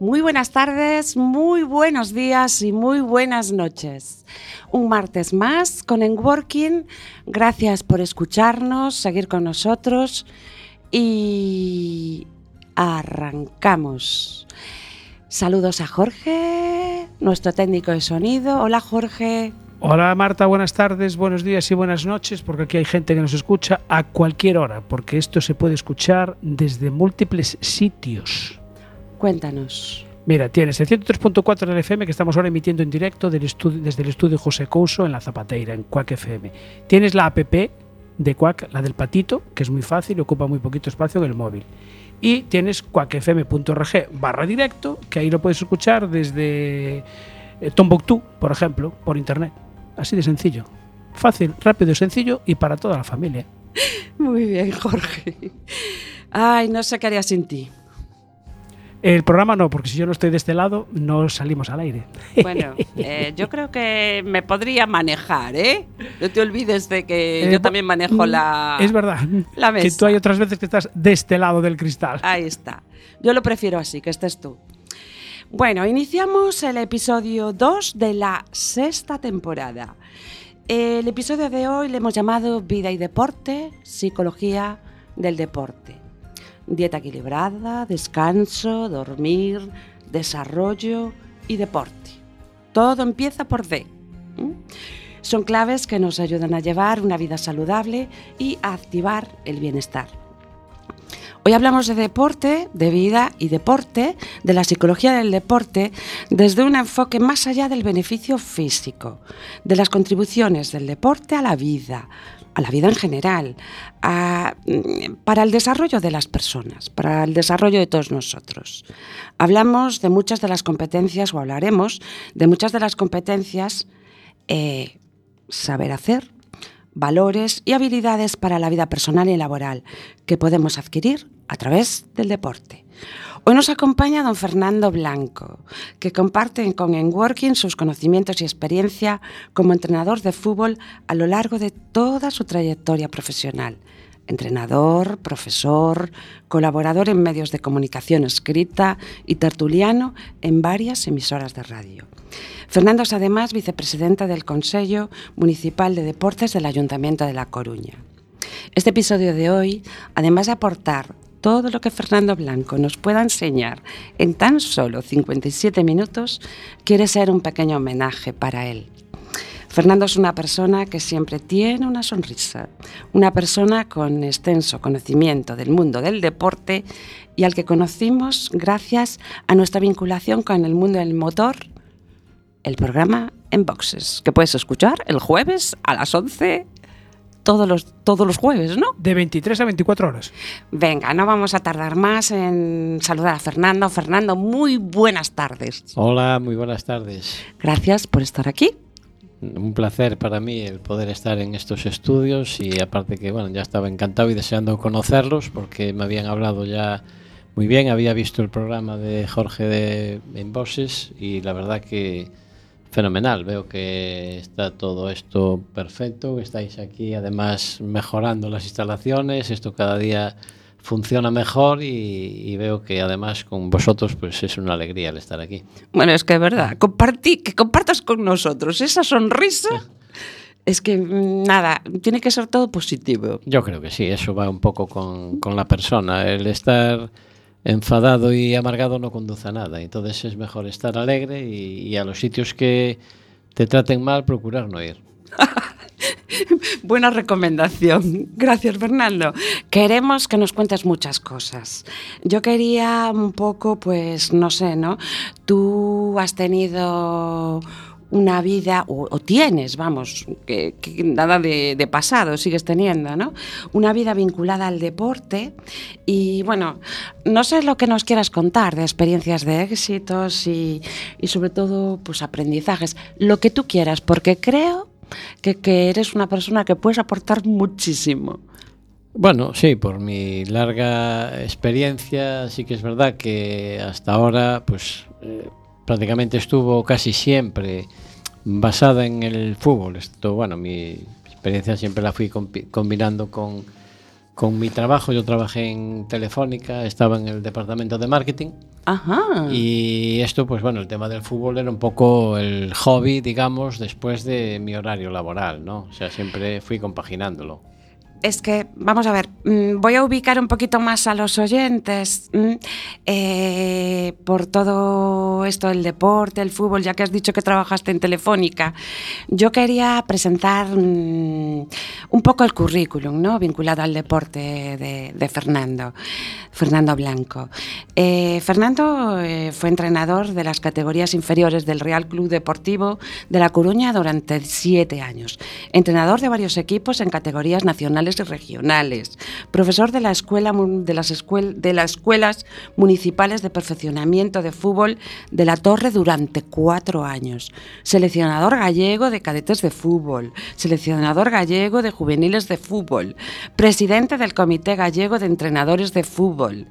Muy buenas tardes, muy buenos días y muy buenas noches. Un martes más con En Working. Gracias por escucharnos, seguir con nosotros y arrancamos. Saludos a Jorge, nuestro técnico de sonido. Hola Jorge. Hola Marta, buenas tardes, buenos días y buenas noches, porque aquí hay gente que nos escucha a cualquier hora, porque esto se puede escuchar desde múltiples sitios. Cuéntanos. Mira, tienes el 103.4 del FM que estamos ahora emitiendo en directo del desde el estudio José Couso en La Zapateira, en Quack FM. Tienes la app de Quack, la del patito, que es muy fácil y ocupa muy poquito espacio en el móvil. Y tienes quackfm.org barra directo, que ahí lo puedes escuchar desde eh, Tombuctú, por ejemplo, por internet. Así de sencillo. Fácil, rápido, sencillo y para toda la familia. Muy bien, Jorge. Ay, no sé qué haría sin ti. El programa no, porque si yo no estoy de este lado, no salimos al aire. Bueno, eh, yo creo que me podría manejar, ¿eh? No te olvides de que Eh, yo también manejo la. Es verdad. la Que tú hay otras veces que estás de este lado del cristal. Ahí está. Yo lo prefiero así, que estés tú. Bueno, iniciamos el episodio 2 de la sexta temporada. El episodio de hoy le hemos llamado Vida y Deporte, Psicología del Deporte. Dieta equilibrada, descanso, dormir, desarrollo y deporte. Todo empieza por D. Son claves que nos ayudan a llevar una vida saludable y a activar el bienestar. Hoy hablamos de deporte, de vida y deporte, de la psicología del deporte, desde un enfoque más allá del beneficio físico, de las contribuciones del deporte a la vida, a la vida en general, mm, para el desarrollo de las personas, para el desarrollo de todos nosotros. Hablamos de muchas de las competencias, o hablaremos de muchas de las competencias, eh, saber hacer, valores y habilidades para la vida personal y laboral que podemos adquirir a través del deporte. Hoy nos acompaña don Fernando Blanco, que comparte con Enworking sus conocimientos y experiencia como entrenador de fútbol a lo largo de toda su trayectoria profesional. Entrenador, profesor, colaborador en medios de comunicación escrita y tertuliano en varias emisoras de radio. Fernando es además vicepresidenta del Consejo Municipal de Deportes del Ayuntamiento de La Coruña. Este episodio de hoy, además de aportar todo lo que Fernando Blanco nos pueda enseñar en tan solo 57 minutos, quiere ser un pequeño homenaje para él. Fernando es una persona que siempre tiene una sonrisa, una persona con extenso conocimiento del mundo del deporte y al que conocimos gracias a nuestra vinculación con el mundo del motor, el programa En Boxes, que puedes escuchar el jueves a las 11, todos los, todos los jueves, ¿no? De 23 a 24 horas. Venga, no vamos a tardar más en saludar a Fernando. Fernando, muy buenas tardes. Hola, muy buenas tardes. Gracias por estar aquí. Un placer para mí el poder estar en estos estudios y aparte que bueno, ya estaba encantado y deseando conocerlos porque me habían hablado ya muy bien, había visto el programa de Jorge de en Voces y la verdad que fenomenal, veo que está todo esto perfecto, estáis aquí además mejorando las instalaciones, esto cada día funciona mejor y, y veo que además con vosotros pues es una alegría el estar aquí. Bueno, es que es verdad, compartí, que compartas con nosotros esa sonrisa. Es que mm, nada, tiene que ser todo positivo. Yo creo que sí, eso va un poco con, con la persona. El estar enfadado y amargado no conduce a nada. Entonces es mejor estar alegre y, a los sitios que te traten mal, procurar no ir. Buena recomendación. Gracias, Fernando. Queremos que nos cuentes muchas cosas. Yo quería un poco, pues, no sé, ¿no? Tú has tenido una vida, o, tienes, vamos, que, nada de, de pasado, sigues teniendo, ¿no? Una vida vinculada al deporte y, bueno, no sé lo que nos quieras contar de experiencias de éxitos y, y sobre todo, pues, aprendizajes, lo que tú quieras, porque creo que, que eres una persona que puedes aportar muchísimo. Bueno, sí, por mi larga experiencia, sí que es verdad que hasta ahora, pues eh, prácticamente estuvo casi siempre basada en el fútbol. Esto, bueno, mi experiencia siempre la fui combinando con, con mi trabajo. Yo trabajé en Telefónica, estaba en el departamento de marketing. Ajá. Y esto, pues bueno, el tema del fútbol era un poco el hobby, digamos, después de mi horario laboral, ¿no? O sea, siempre fui compaginándolo. Es que, vamos a ver, mm, voy a ubicar un poquito más a los oyentes mm, eh, por todo esto del deporte, el fútbol, ya que has dicho que trabajaste en Telefónica. Yo quería presentar mm, un poco el currículum, ¿no? Vinculado al deporte de, Fernando, Fernando Blanco. Eh, Fernando eh, fue entrenador de las categorías inferiores del Real Club Deportivo de La Coruña durante siete años. Entrenador de varios equipos en categorías nacionales y regionales. Profesor de, la escuela, de, las de las escuelas municipales de perfeccionamiento de fútbol de La Torre durante cuatro años. Seleccionador gallego de cadetes de fútbol. Seleccionador gallego de juveniles de fútbol. Presidente del Comité Gallego de Entrenadores de Fútbol.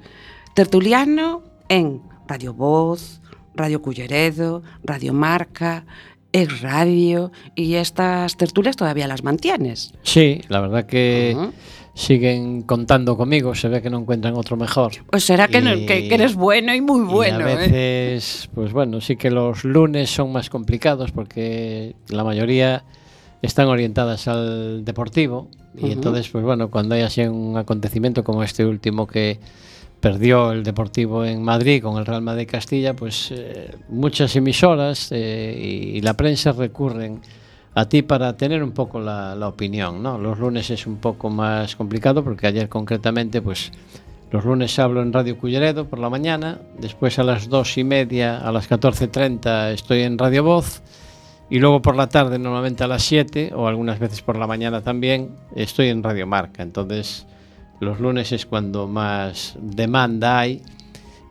Tertuliano en Radio Voz, Radio Culleredo, Radio Marca, Ex Radio y estas tertulias todavía las mantienes. Sí, la verdad que Ujú. siguen contando conmigo, se ve que no encuentran otro mejor. Pues será que, no- Y- que- que eres bueno y muy y bueno. a ¿eh? veces, pues bueno, sí que los lunes son más complicados porque la mayoría están orientadas al deportivo y Ujú. entonces, pues bueno, cuando hay así un acontecimiento como este último que perdió el Deportivo en Madrid con el Real Madrid Castilla, pues eh, muchas emisoras eh, y la prensa recurren a ti para tener un poco la, opinión, ¿no? Los lunes es un poco más complicado porque ayer concretamente, pues los lunes hablo en Radio Culleredo por la mañana, después a las dos y media, a las 14.30 estoy en Radio Voz y luego por la tarde, normalmente a las 7 o algunas veces por la mañana también, estoy en Radio Marca. Entonces los lunes es cuando más demanda hay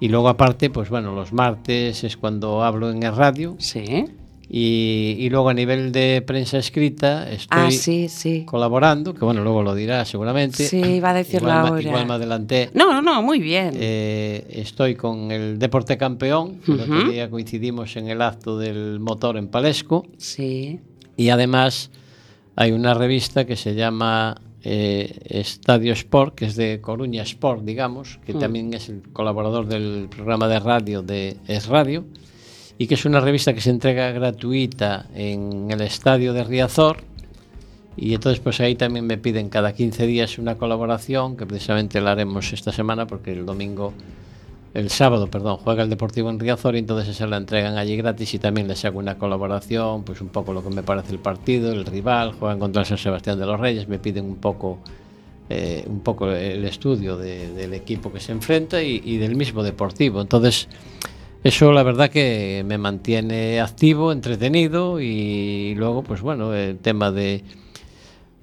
y luego aparte, pues bueno, los martes es cuando hablo en el radio Sí. y, y luego a nivel de prensa escrita estoy Ah, sí, sí. colaborando, que bueno, luego lo dirá seguramente. Sí, iba a decirlo igual, ahora. igual me adelanté. No, no, no, muy bien. Eh, estoy con el Deporte Campeón, el otro día coincidimos en el acto del motor en Palesco Sí. y además hay una revista que se llama eh, Estadio Sport, que es de Coruña Sport, digamos, que mm. también es el colaborador del programa de radio de Es Radio, y que es una revista que se entrega gratuita en el Estadio de Riazor. Y entonces pues ahí también me piden cada 15 días una colaboración, que precisamente la haremos esta semana porque el domingo el sábado, perdón, juega el Deportivo en Riazor y entonces se la entregan allí gratis y también les hago una colaboración, pues un poco lo que me parece el partido, el rival, juegan contra el San Sebastián de los Reyes, me piden un poco eh, un poco el estudio de- del equipo que se enfrenta y, y del mismo deportivo. Entonces, eso la verdad que me mantiene activo, entretenido y luego, pues bueno, el tema de,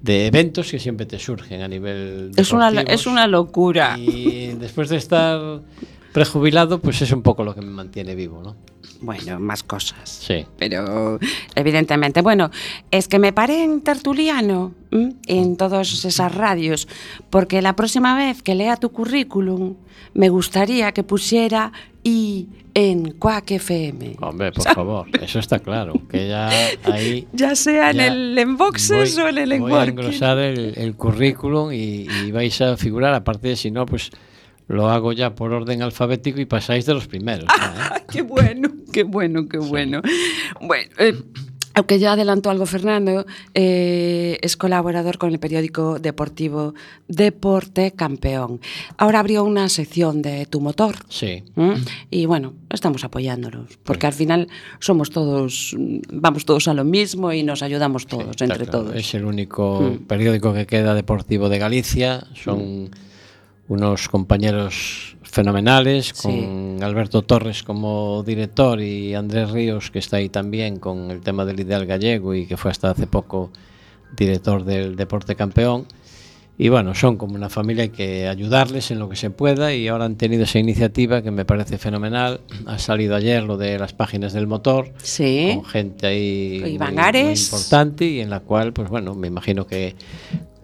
de eventos que siempre te surgen a nivel Es una, es una locura. Y después de estar prejubilado, pues es un poco lo que me mantiene vivo, ¿no? Bueno, más cosas. Sí. Pero, evidentemente, bueno, es que me paré en tertuliano ¿m? en todas esas radios, porque la próxima vez que lea tu currículum, me gustaría que pusiera I en Quack FM. Hombre, por favor, eso está claro. Que ya ahí. Ya sea en ya el Enboxes voy- o en el Voy a engrosar el, el currículum y, y vais a figurar. Aparte, de si no, pues lo hago ya por orden alfabético y pasáis de los primeros. ¿no? Ay, qué bueno, qué bueno, qué bueno. Bueno, eh, aunque ya adelantó algo Fernando, eh, es colaborador con el periódico deportivo Deporte Campeón. Ahora abrió una sección de tu motor. Sí. ¿m? Y bueno, estamos apoyándolos, porque al final somos todos, mm, vamos todos a lo mismo y nos ayudamos todos, entre claro, todos. Es el único Mm. periódico que queda deportivo de Galicia. Son unos compañeros fenomenales, Sí. con Alberto Torres como director y Andrés Ríos, que está ahí también con el tema del ideal gallego y que fue hasta hace poco director del Deporte Campeón. y bueno, son como una familia, hay que ayudarles en lo que se pueda y ahora han tenido esa iniciativa que me parece fenomenal. Ha salido ayer lo de las páginas del motor, Sí. con gente ahí muy, muy importante y en la cual, pues bueno, me imagino que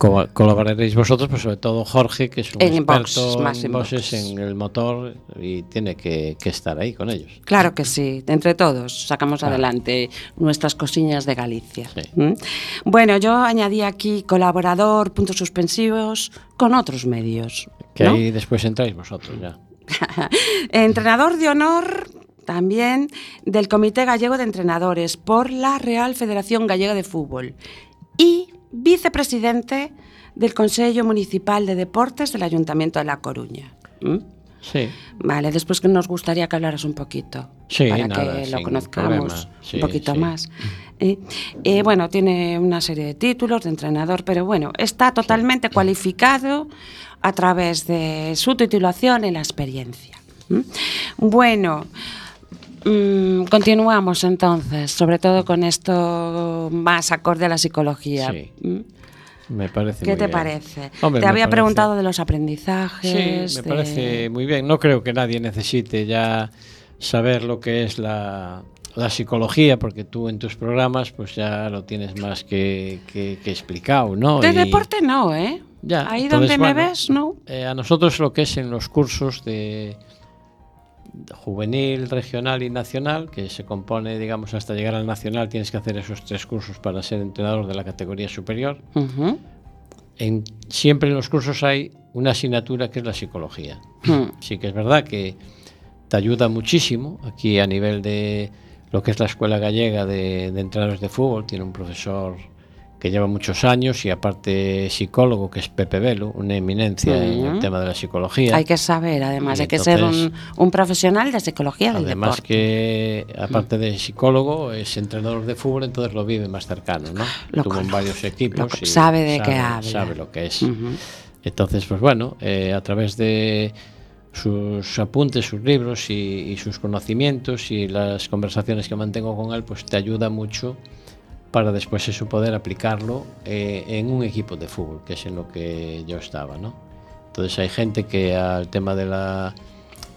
co- colaboraréis vosotros, pues sobre todo Jorge, que es un En experto más en en voces Vox. en el motor y tiene que, que estar ahí con ellos. Claro que sí, entre todos sacamos adelante nuestras cosillas de Galicia. Sí. ¿Mm? Bueno, yo añadí aquí colaborador, puntos suspensivos, con otros medios. Que ¿no? ahí después entráis vosotros ya. Entrenador de honor también del Comité Gallego de Entrenadores por la Real Federación Gallega de Fútbol y vicepresidente del Consejo Municipal de Deportes del Ayuntamiento de La Coruña. ¿Mm? Sí. Vale, después que nos gustaría que hablaras un poquito Sí, para nada, que lo conozcamos. Sí, un poquito sí. más. Eh, eh, bueno, tiene una serie de títulos de entrenador, pero bueno, está totalmente cualificado a través de su titulación y la experiencia. ¿Mm? Bueno, mm, continuamos entonces, sobre todo con esto más acorde a la psicología. Sí. ¿Mm? Me parece ¿Qué muy te bien. parece? Hombre, te había parece- preguntado de los aprendizajes. Sí, me de- parece muy bien. No creo que nadie necesite ya saber lo que es la, la psicología, porque tú en tus programas pues ya lo tienes más que, que- que explicado, ¿no? De Y- deporte no, ¿eh? Ya, Ahí entonces, donde me ves, no. Eh, a nosotros lo que es en los cursos de juvenil, regional y nacional, que se compone, digamos, hasta llegar al nacional, tienes que hacer esos tres cursos para ser entrenador de la categoría superior. Ujú. En, siempre en los cursos hay una asignatura que es la psicología. Hmm. Sí que es verdad que te ayuda muchísimo aquí a nivel de lo que es la Escuela Gallega de, de Entrenadores de Fútbol. Tiene un profesor que lleva muchos años y aparte psicólogo, que es Pepe Velo, una eminencia en el tema de la psicología. Hay que saber, además, Y hay que ser un, un profesional de psicología del Además deporte. que, aparte de psicólogo, es entrenador de fútbol, entonces lo vive más cercano, ¿no? Lo Tuvo en varios equipos lo y sabe de qué habla. Sabe lo que es. Entonces, pues bueno, eh, a través de sus apuntes, sus libros y, y sus conocimientos y las conversaciones que mantengo con él, pues te ayuda mucho para despois eso poder aplicarlo eh, en un equipo de fútbol, que es en lo que yo estaba, ¿no? Entonces hay gente que al tema de la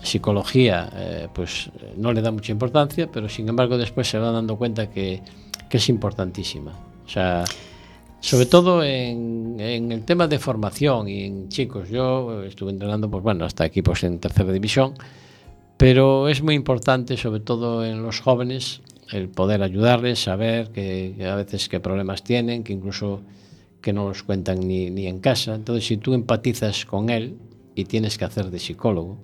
psicología eh, pues no le da mucha importancia, pero sin embargo después se va dando cuenta que, que es importantísima. O sea, sobre todo en, en, el tema de formación y en chicos. Yo estuve entrenando, pues bueno, hasta equipos en tercera división, pero es muy importante, sobre todo en los jóvenes, el poder ayudarles, saber que, que a veces qué problemas tienen, que incluso que no los cuentan ni, ni en casa. Entonces, si tú empatizas con él y tienes que hacer de psicólogo,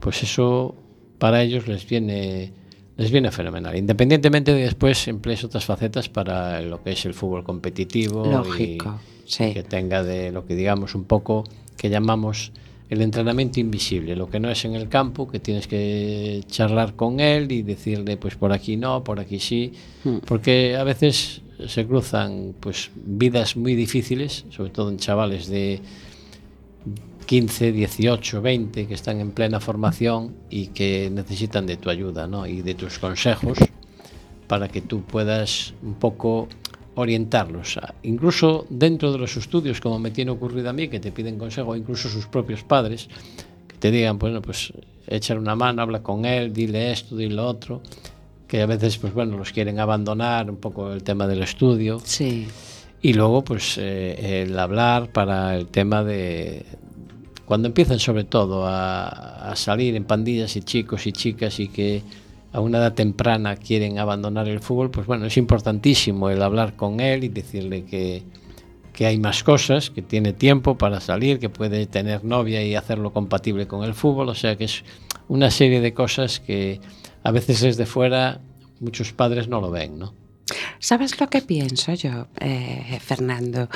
pues eso para ellos les viene les viene fenomenal, independientemente de que después emplees otras facetas para lo que es el fútbol competitivo Lógico, y, sí. que tenga de lo que digamos un poco que llamamos el entrenamiento invisible, lo que no es en el campo, que tienes que charlar con él y decirle, pues por aquí no, por aquí sí, hmm. porque a veces se cruzan pues vidas muy difíciles, sobre todo en chavales de 15, 18, 20 que están en plena formación y que necesitan de tu ayuda, ¿no? y de tus consejos para que tú puedas un poco orientarlos, incluso dentro de los estudios, como me tiene ocurrido a mí, que te piden consejo, incluso sus propios padres, que te digan, bueno, pues échale una mano, habla con él, dile esto, dile lo otro, que a veces, pues bueno, los quieren abandonar un poco el tema del estudio. Sí. Y luego, pues eh, el hablar para el tema de, cuando empiezan sobre todo a, a, salir en pandillas y chicos y chicas y que a una edad temprana quieren abandonar el fútbol, pues bueno, es importantísimo el hablar con él y decirle que, que hay más cosas, que tiene tiempo para salir, que puede tener novia y hacerlo compatible con el fútbol, o sea que es una serie de cosas que a veces desde fuera muchos padres no lo ven, ¿no? ¿Sabes lo que pienso yo, eh, Fernando?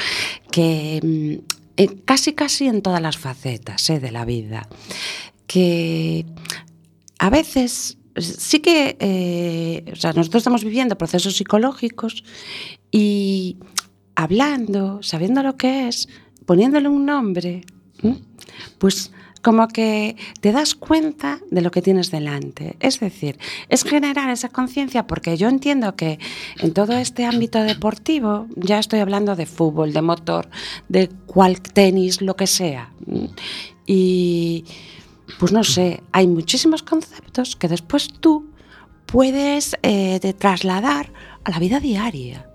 Que mm, en- casi, casi en todas las facetas eh, de la vida, que a veces sí que, eh, o sea, nosotros estamos viviendo procesos psicológicos y hablando, sabiendo lo que es, poniéndole un nombre, pues como que te das cuenta de lo que tienes delante. Es decir, es generar esa conciencia porque yo entiendo que en todo este ámbito deportivo, ya estoy hablando de fútbol, de motor, de cual tenis, lo que sea. Y pues no sé, hay muchísimos conceptos que después tú puedes eh, de trasladar a la vida diaria,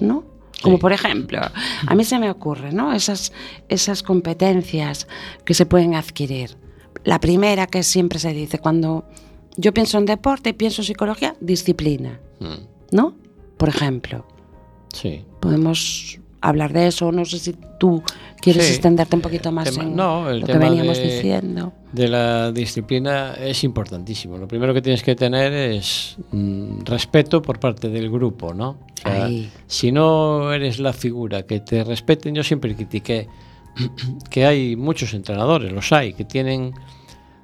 ¿no? Como por ejemplo, a mí se me ocurre, ¿no? Esas, esas competencias que se pueden adquirir. La primera que siempre se dice, cuando yo pienso en deporte pienso en psicología, disciplina, Mm, ¿no? Por ejemplo, Sí. podemos hablar de eso, no sé si tú quieres Sí, extenderte un poquito más tema- en no, el lo que tema veníamos de- diciendo. de la disciplina es importantísimo. Lo primero que tienes que tener es mm, respeto por parte del grupo, ¿no? O sea, Ahí. si no eres la figura que te respeten, yo siempre critiqué que hay muchos entrenadores, los hay, que tienen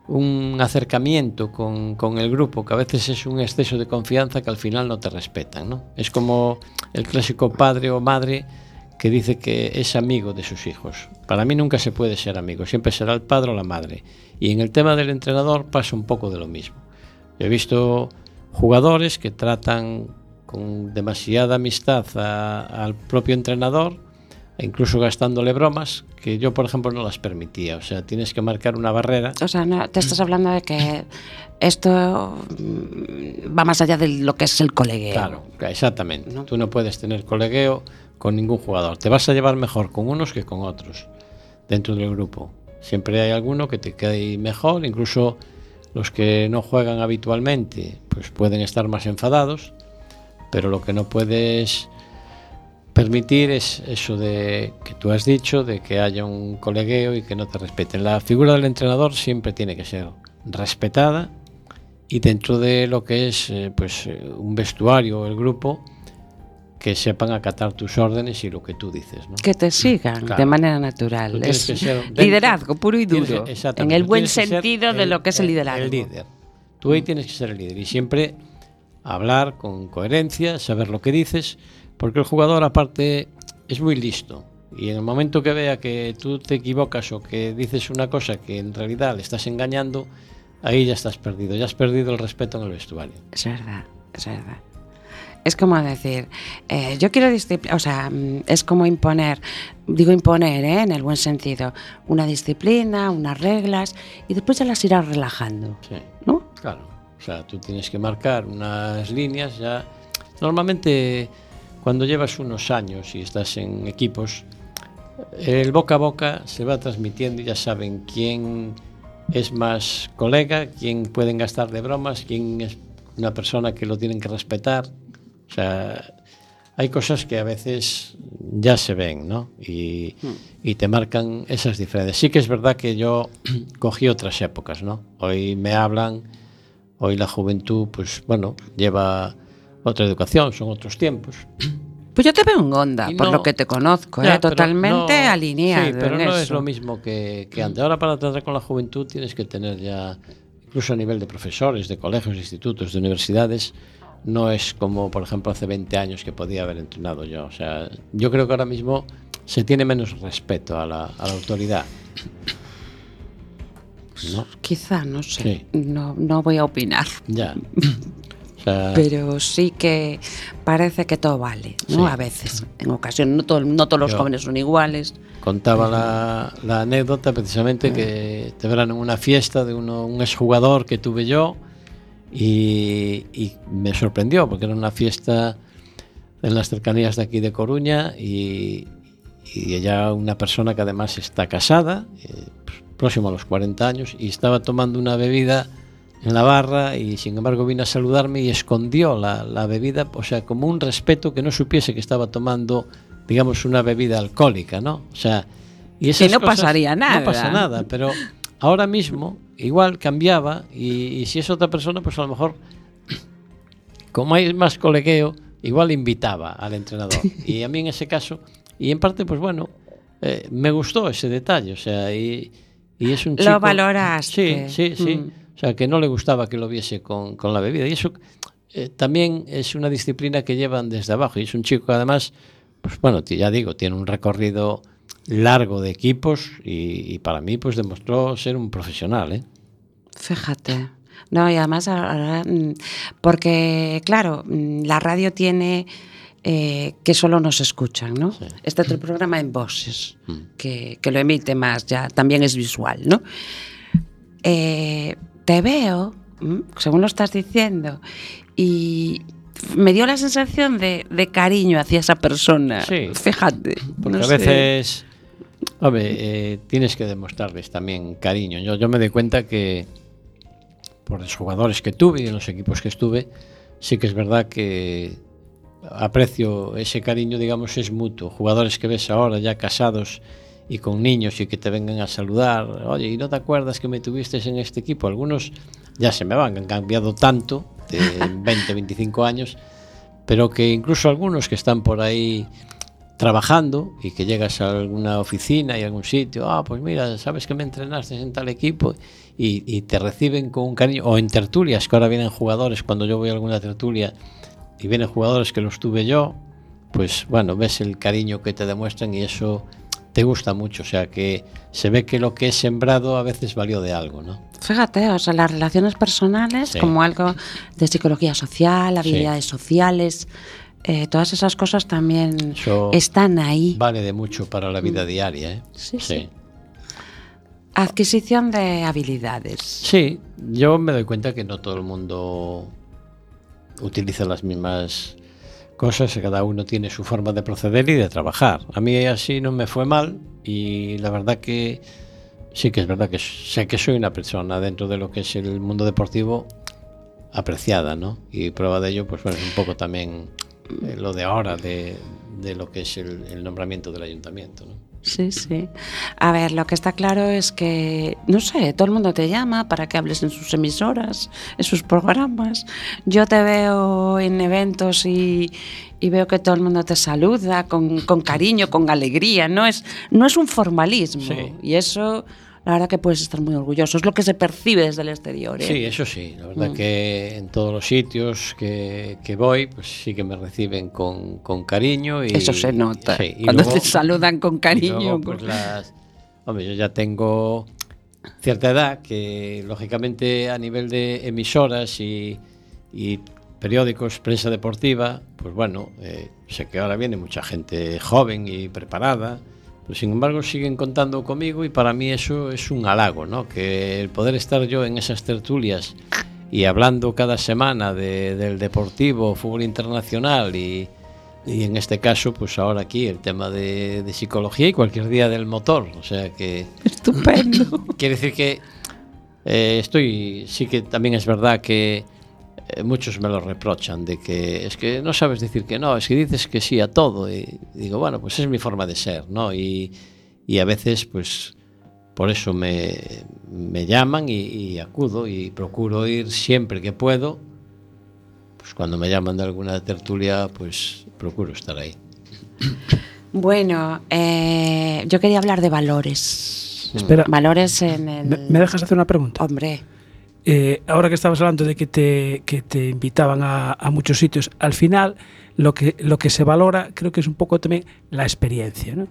un acercamiento con, con el grupo, que a veces es un exceso de confianza que al final no te respetan, ¿no? Es como el clásico padre o madre que dice que es amigo de sus hijos. Para mí nunca se puede ser amigo, siempre será el padre o la madre. Y en el tema del entrenador pasa un poco de lo mismo. Yo he visto jugadores que tratan con demasiada amistad a- al propio entrenador, e incluso gastándole bromas, que yo, por ejemplo, no las permitía. O sea, tienes que marcar una barrera. O sea, no, te estás hablando de que esto va más allá de lo que es el colegueo. Claro, exactamente. ¿No? Tú no puedes tener colegueo con ningún jugador. Te vas a llevar mejor con unos que con otros dentro del grupo. Siempre hay alguno que te quede mejor, incluso los que no juegan habitualmente, pues pueden estar más enfadados, pero lo que no puedes permitir es eso de que tú has dicho, de que haya un colegueo y que no te respeten. La figura del entrenador siempre tiene que ser respetada y dentro de lo que es eh, pues eh, un vestuario o el grupo que sepan acatar tus órdenes y lo que tú dices, ¿no? Que te sigan Claro. de manera natural. Es que ser dentro- liderazgo puro y duro. que- En el buen sentido de lo que es el liderazgo. El líder. Tú ahí tienes que ser el líder y siempre hablar con coherencia, saber lo que dices, porque el jugador aparte es muy listo y en el momento que vea que tú te equivocas o que dices una cosa que en realidad le estás engañando, ahí ya estás perdido, ya has perdido el respeto en el vestuario. Es verdad, es verdad. Es como decir, eh, yo quiero disciplina, o sea, mm, es como imponer, digo imponer, ¿eh? en el buen sentido, una disciplina, unas reglas, y después ya las irás relajando, Sí. ¿no? Claro, o sea, tú tienes que marcar unas líneas ya. Normalmente, cuando llevas unos años y estás en equipos, el boca a boca se va transmitiendo y ya saben quién es más colega, quién pueden gastar de bromas, quién es una persona que lo tienen que respetar. O sea, hay cosas que a veces ya se ven, ¿no? Y, y te marcan esas diferencias. Sí que es verdad que yo cogí otras épocas, ¿no? Hoy me hablan, hoy la juventud, pues bueno, lleva otra educación, son otros tiempos. Pues yo te veo en onda, Y por no- lo que te conozco, Ya, ¿eh? totalmente no- alineado. Sí, pero en no es eso. lo mismo que, que antes. Ahora para tratar con la juventud tienes que tener ya, incluso a nivel de profesores, de colegios, de institutos, de universidades, no es como, por ejemplo, hace 20 años que podía haber entrenado yo. O sea, yo creo que ahora mismo se tiene menos respeto a la, a la autoridad. ¿No? Quizá, no sé, Sí. no, no voy a opinar. Ya. O sea, Pero sí que parece que todo vale, ¿no? Sí. A veces, en ocasiones, no, todo- no todos los jóvenes son iguales. contaba la, la anécdota precisamente que te verán en una fiesta de uno, un exjugador que tuve yo y, y me sorprendió porque era una fiesta en las cercanías de aquí de Coruña y, y ella una persona que además está casada, eh, pues, próximo a los 40 años, y estaba tomando una bebida en la barra y sin embargo vino a saludarme y escondió la, la bebida, o sea, como un respeto que no supiese que estaba tomando, digamos, una bebida alcohólica, ¿no? O sea, y esas no cosas- pasaría nada. No pasa nada, pero ahora mismo igual cambiaba y, y si es otra persona, pues a lo mejor, como hay más colegueo, igual invitaba al entrenador. Y a mí en ese caso, y en parte, pues bueno, eh, me gustó ese detalle, o sea, y, y es un chico... Lo valoraste. Sí, sí, sí. Mm. O sea, que no le gustaba que lo viese con, con la bebida. Y eso eh, también es una disciplina que llevan desde abajo. Y es un chico que además, pues bueno, ya digo, tiene un recorrido largo de equipos y, y para mí pues demostró ser un profesional, ¿eh? Fíjate. No, y además, mm, porque claro, mm, la radio tiene eh, que solo nos escuchan, ¿no? Sí. Este otro programa en voces, Mm. que, que lo emite más, ya también es visual, ¿no? Eh, te veo, según lo estás diciendo, y me dio la sensación de, de cariño hacia esa persona. Sí. Fíjate. Porque no a sé. veces, Home, eh, tienes que demostrarles también cariño. Yo, yo me doy cuenta que por los jugadores que tuve y en los equipos que estuve, sí que es verdad que aprecio ese cariño, digamos, es mutuo. Jugadores que ves ahora ya casados y con niños y que te vengan a saludar, oye, ¿y no te acuerdas que me tuviste en este equipo? Algunos ya se me van, han cambiado tanto, de 20, 25 años, pero que incluso algunos que están por ahí trabajando y que llegas a alguna oficina y algún sitio, ah, pues mira, sabes que me entrenaste en tal equipo y, y te reciben con un cariño, o en tertulias, que ahora vienen jugadores, cuando yo voy a alguna tertulia y vienen jugadores que los tuve yo, pues bueno, ves el cariño que te demuestran y eso te gusta mucho, o sea que se ve que lo que es sembrado a veces valió de algo, ¿no? Fíjate, o sea, las relaciones personales Sí. como algo de psicología social, habilidades sociales, eh, todas esas cosas también Eso están ahí. vale de mucho para la vida diaria, ¿eh? Sí, sí. Adquisición de habilidades. Sí, yo me doy cuenta que no todo el mundo utiliza las mismas cosas, cada uno tiene su forma de proceder y de trabajar. A mí así no me fue mal y la verdad que sí que es verdad que sé que soy una persona dentro de lo que es el mundo deportivo apreciada, ¿no? Y prueba de ello, pues bueno, es un poco también eh, lo de ahora, de, de lo que es el, el nombramiento del ayuntamiento, ¿no? Sí, sí. A ver, lo que está claro es que, no sé, todo el mundo te llama para que hables en sus emisoras, en sus programas. Yo te veo en eventos y, y veo que todo el mundo te saluda con, con cariño, con alegría. No es, no es un formalismo. Sí. Y eso, la verdad que puedes estar muy orgulloso. Es lo que se percibe desde el exterior. ¿eh? Sí, eso sí, la verdad Mm. que en todos los sitios que, que voy, pues sí que me reciben con, con cariño. Y, Eso se nota. sí, y Cuando luego- te saludan con y cariño. luego, pues, las- hombre, yo ya tengo cierta edad que, lógicamente, a nivel de emisoras y, y periódicos, prensa deportiva, pues bueno, eh, sé que ahora viene mucha gente joven y preparada. Pero, sin embargo, siguen contando conmigo y para mí eso es un halago, ¿no? Que el poder estar yo en esas tertulias y hablando cada semana de, del deportivo, fútbol internacional y, y, en este caso, pues ahora aquí el tema de, de, psicología y cualquier día del motor. O sea que... Estupendo. Quiere decir que eh, estoy, sí que también es verdad que eh, muchos me lo reprochan de que es que no sabes decir que no, es que dices que sí a todo. Y digo, bueno, pues es mi forma de ser, ¿no? Y, y a veces, pues por eso me, me llaman y, y acudo y procuro ir siempre que puedo. Pues cuando me llaman de alguna tertulia, pues procuro estar ahí. Bueno, eh, yo quería hablar de valores. Espera, Valores en el... ¿me, me dejas hacer una pregunta? Hombre, Eh, ahora que estabas hablando de que te, que te invitaban a, muchos sitios, al final lo que, lo que se valora creo que es un poco también la experiencia, ¿no?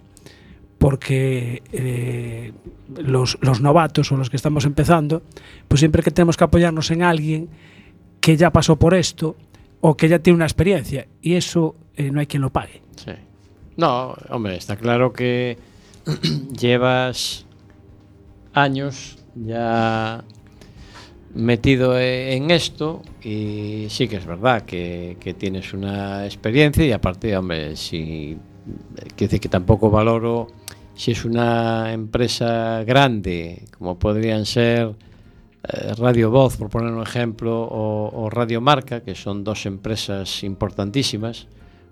Porque eh, los, los novatos o los que estamos empezando, pues siempre que tenemos que apoyarnos en alguien que ya pasó por esto o que ya tiene una experiencia y eso eh, no hay quien lo pague. Sí. No, hombre, está claro que llevas años ya metido en esto y sí que es verdad que, que tienes una experiencia y aparte, hombre, si que dice que tampoco valoro si es una empresa grande, como podrían ser eh, Radio Voz, por poner un ejemplo, o, o, Radio Marca, que son dos empresas importantísimas,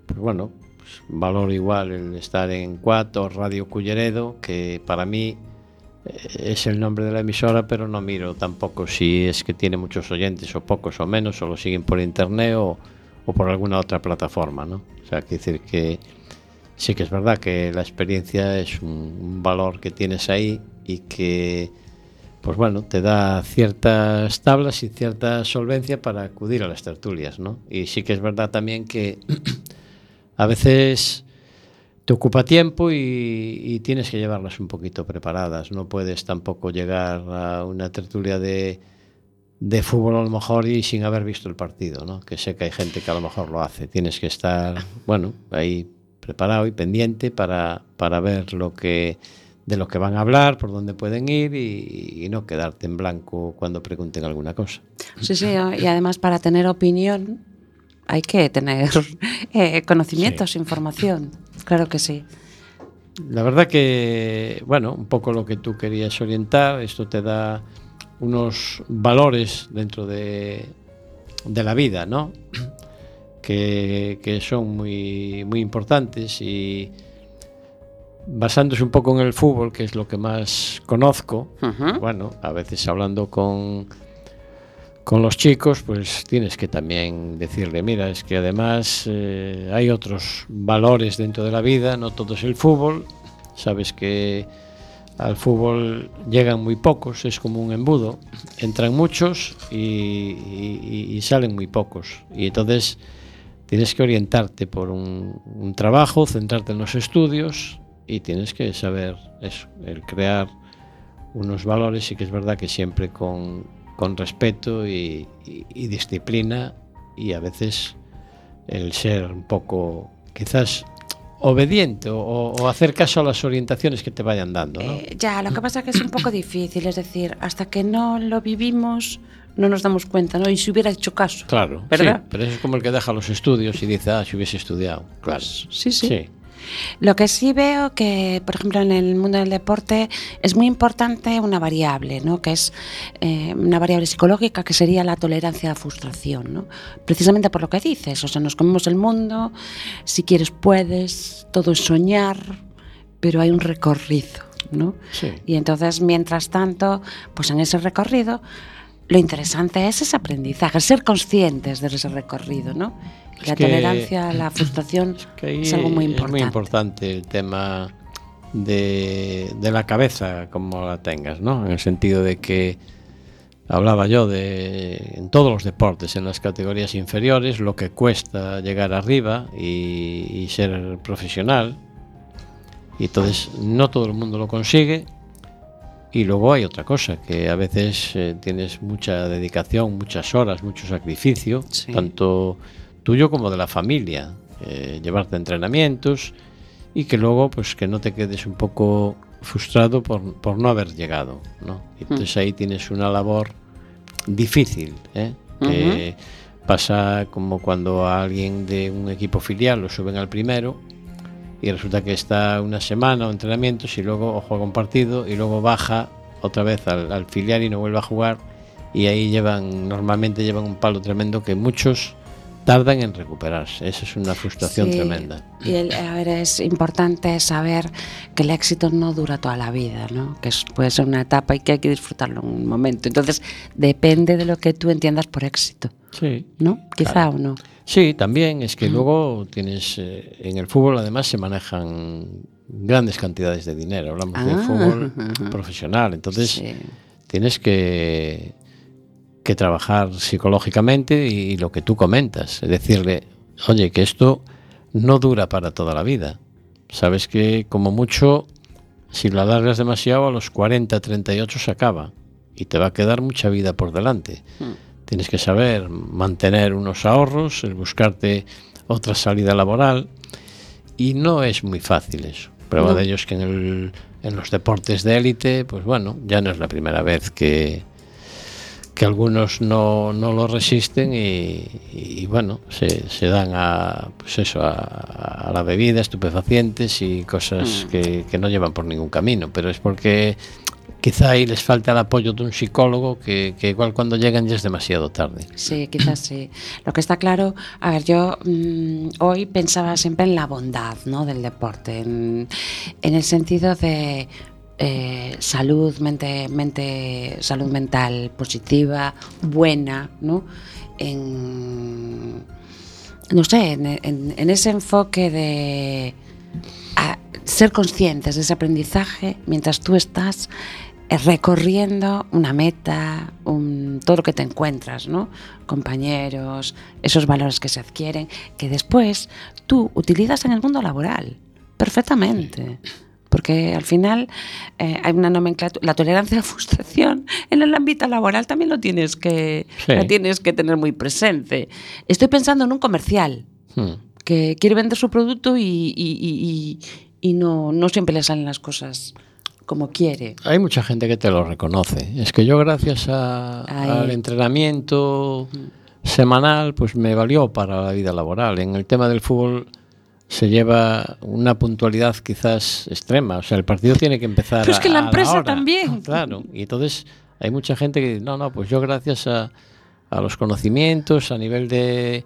pues bueno, pues valoro igual el estar en Cuatro, Radio Culleredo, que para mí es el nombre de la emisora, pero no miro tampoco si es que tiene muchos oyentes o pocos o menos, o lo siguen por internet o, o por alguna otra plataforma, ¿no? O sea, quiere decir que sí que es verdad que la experiencia es un, un valor que tienes ahí y que, pues bueno, te da ciertas tablas y cierta solvencia para acudir a las tertulias, ¿no? Y sí que es verdad también que a veces te ocupa tiempo y, y tienes que llevarlas un poquito preparadas. No puedes tampoco llegar a una tertulia de, de fútbol a lo mejor y sin haber visto el partido, ¿no? Que sé que hay gente que a lo mejor lo hace. Tienes que estar, bueno, ahí preparado y pendiente para, para ver lo que de lo que van a hablar, por dónde pueden ir y, y no quedarte en blanco cuando pregunten alguna cosa. Sí, sí, y además para tener opinión hay que tener eh, conocimientos, información. Claro que sí. La verdad que, bueno, un poco lo que tú querías orientar, esto te da unos valores dentro de, de la vida, ¿no? Que, que son muy, muy importantes y basándose un poco en el fútbol, que es lo que más conozco, bueno, a veces hablando con, con los chicos, pues tienes que también decirle, mira, es que además eh, hay otros valores dentro de la vida, no todo es el fútbol, sabes que al fútbol llegan muy pocos, es como un embudo, entran muchos y, salen muy pocos, y entonces tienes que orientarte por un, un trabajo, centrarte en los estudios y tienes que saber eso, el crear unos valores. Y que es verdad que siempre con, con respeto y, y- y disciplina y a veces el ser un poco quizás obediente o, o hacer caso a las orientaciones que te vayan dando. ¿no? Eh, ya, lo que pasa es que es un poco difícil, es decir, hasta que no lo vivimos no nos damos cuenta, ¿no? Y si hubiera hecho caso. Claro, ¿verdad? sí, pero eso es como el que deja los estudios y dice, ah, si hubiese estudiado. Claro. Sí, sí. Sí, Lo que sí veo que, por ejemplo, en el mundo del deporte es muy importante una variable, ¿no? que es eh, una variable psicológica que sería la tolerancia a la frustración. ¿no? Precisamente por lo que dices, o sea, nos comemos el mundo, si quieres puedes, todo es soñar, pero hay un recorrido. ¿no? sí. Y entonces, mientras tanto, pues en ese recorrido, lo interesante es ese aprendizaje, ser conscientes de ese recorrido, ¿no? Es la que- tolerancia a la frustración Que es algo muy es importante. muy importante el tema de, de la cabeza, como la tengas, ¿no? En el sentido de que hablaba yo de en todos los deportes, en las categorías inferiores, lo que cuesta llegar arriba y, y ser profesional. Y entonces no todo el mundo lo consigue. Y luego hay otra cosa, que a veces eh, tienes mucha dedicación, muchas horas, mucho sacrificio, Sí. tanto tuyo como de la familia, eh, llevarte a entrenamientos y que luego pues que no te quedes un poco frustrado por, por no haber llegado, ¿no? Y Entonces ahí tienes una labor difícil, ¿eh? Que pasa como cuando a alguien de un equipo filial lo suben al primero y resulta que está una semana o entrenamientos y luego o juega un partido y luego baja otra vez al, al filial y no vuelve a jugar y ahí llevan normalmente llevan un palo tremendo que muchos tardan en recuperarse esa es una frustración Sí, tremenda Y el- a ver, es importante saber que el éxito no dura toda la vida, ¿no? que es- puede ser una etapa y que hay que disfrutarlo en un momento. Entonces, depende de lo que tú entiendas por éxito, sí ¿no? Quizá o no. Sí, también es que luego tienes eh, en el fútbol además se manejan grandes cantidades de dinero, hablamos de Ah, fútbol ajá. profesional, entonces Sí. tienes que, que trabajar psicológicamente y, lo que tú comentas, es decirle, oye, que esto no dura para toda la vida. Sabes que como mucho, si lo alargas demasiado, a los 40, 38 se acaba y te va a quedar mucha vida por delante. Tienes que saber mantener unos ahorros, el buscarte otra salida laboral y no es muy fácil eso. Prueba No. de ello es que en, el- en los deportes de élite, pues bueno, ya no es la primera vez que, que algunos no, no lo resisten y, y, bueno, se, se dan a, pues eso, a, a la bebida, estupefacientes y cosas que, que no llevan por ningún camino, pero es porque quizá ahí les falta el apoyo de un psicólogo que, igual cuando llegan ya es demasiado tarde. Sí, quizás sí. Lo que está claro, a ver, yo mm, hoy pensaba siempre en la bondad ¿no? del deporte, en, el sentido de eh, salud, mente, mente, salud mental positiva, buena, ¿no? En, no sé, en, ese enfoque de ser conscientes de ese aprendizaje mientras tú estás eh, recorriendo una meta, un- todo lo que te encuentras, ¿no? Compañeros, esos valores que se adquieren, que después tú utilizas en el mundo laboral. perfectamente. Porque al final eh, hay una nomenclatura, la tolerancia a la frustración en el ámbito laboral también lo tienes que, Sí. la tienes que tener muy presente. Estoy pensando en un comercial Hmm. que quiere vender su producto y, y- y- y- y no, no siempre le salen las cosas como quiere. Hay mucha gente que te lo reconoce. Es que yo gracias a- al entrenamiento semanal, pues me valió para la vida laboral. En el tema del fútbol se lleva una puntualidad quizás extrema. O sea, el partido tiene que empezar Pero es que a- la empresa hora. también. Claro. Y entonces hay mucha gente que no, no, pues yo gracias a, a los conocimientos, a nivel de,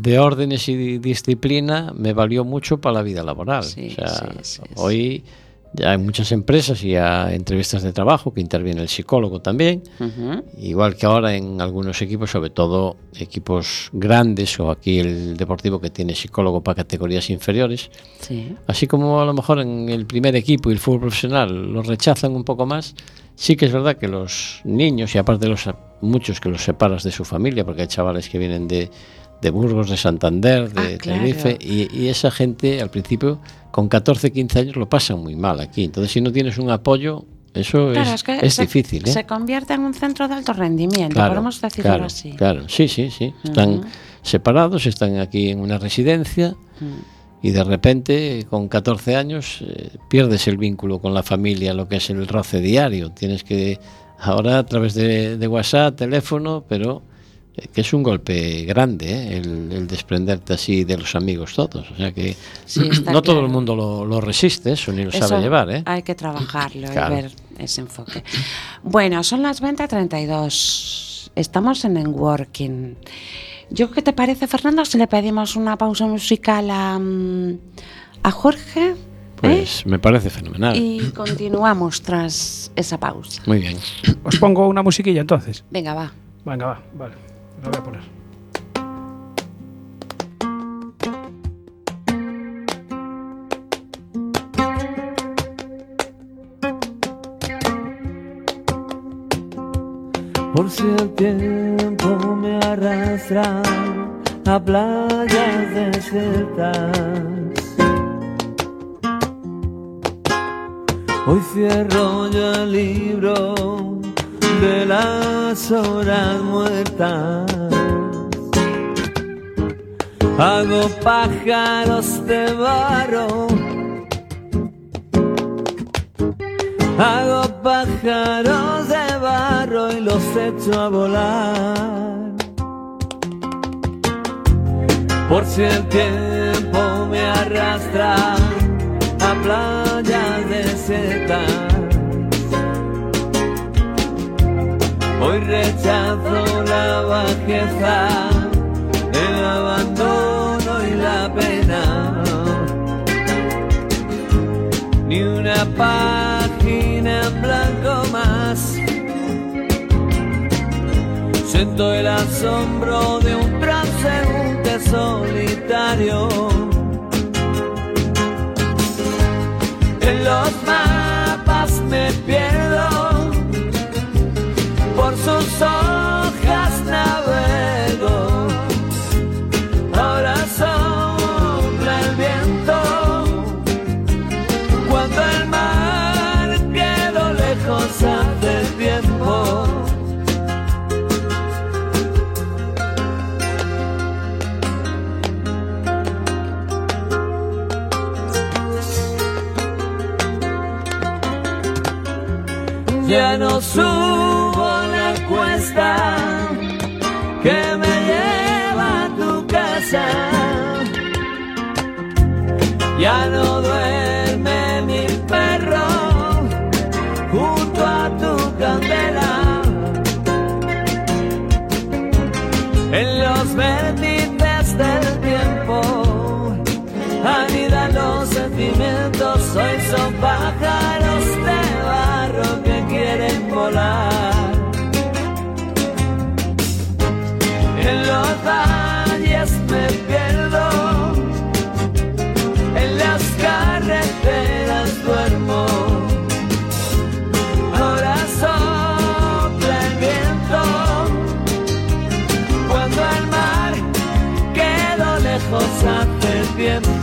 de órdenes y di- disciplina, me valió mucho para la vida laboral. Sí, o sea, sí, sí, hoy ya hay muchas empresas y entrevistas de trabajo que interviene el psicólogo también. Ujú. Igual que ahora en algunos equipos, sobre todo equipos grandes o aquí el deportivo que tiene psicólogo para categorías inferiores. Sí. Así como a lo mejor en el primer equipo y el fútbol profesional los rechazan un poco más, sí que es verdad que los niños, y aparte los muchos que los separas de su familia, porque hay chavales que vienen de, de Burgos, de Santander, de Ah, claro. Tenerife, y, y esa gente al principio con 14, 15 años lo pasan muy mal aquí. Entonces si no tienes un apoyo, eso Claro, es, es que es se, difícil. ¿eh? se convierte en un centro de alto rendimiento, Claro, podemos decirlo así. Claro, sí, sí, sí. Están separados, están aquí en una residencia Mm. y de repente, con 14 años, eh, pierdes el vínculo con la familia, lo que es el roce diario. Tienes que, ahora a través de, de WhatsApp, teléfono, pero que es un golpe grande, ¿eh? el, el desprenderte así de los amigos todos. O sea que Sí, no todo el mundo lo, lo resiste, eso ni lo Eso sabe llevar. ¿eh? Hay que trabajarlo Claro. y ver ese enfoque. Bueno, son las 20.32. Estamos en Enworking. Yo, ¿qué te parece, Fernando, si le pedimos una pausa musical a, mm, a Jorge? ¿eh? Pues me parece fenomenal. Y continuamos tras esa pausa. Muy bien. Os pongo una musiquilla entonces. Venga, va. Venga, va, vale. Lo voy a poner. Por si el tiempo me arrastra a playas desiertas. Hoy cierro yo el libro de las horas muertas. Hago pájaros de barro. Hago pájaros de barro y los echo a volar. Por si el tiempo me arrastra a playas desiertas. Hoy rechazo la bajeza, el abandono y la pena ni una página en blanco más. Siento el asombro de un transeúnte solitario. En los mapas me pierdo, sus hojas navego. Ahora sopla el viento cuando el mar quedó lejos hace tiempo. Ya no subo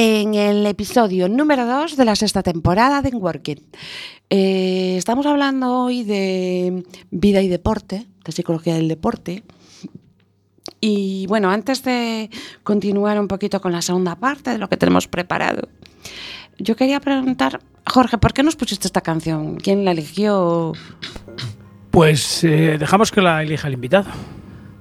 en el episodio número 2 de la sexta temporada de Working. Eh, estamos hablando hoy de vida y deporte, de psicología del deporte. Y bueno, antes de continuar un poquito con la segunda parte de lo que tenemos preparado, yo quería preguntar, Jorge, ¿por qué nos pusiste esta canción? ¿Quién la eligió? Pues eh, dejamos que la elija el invitado.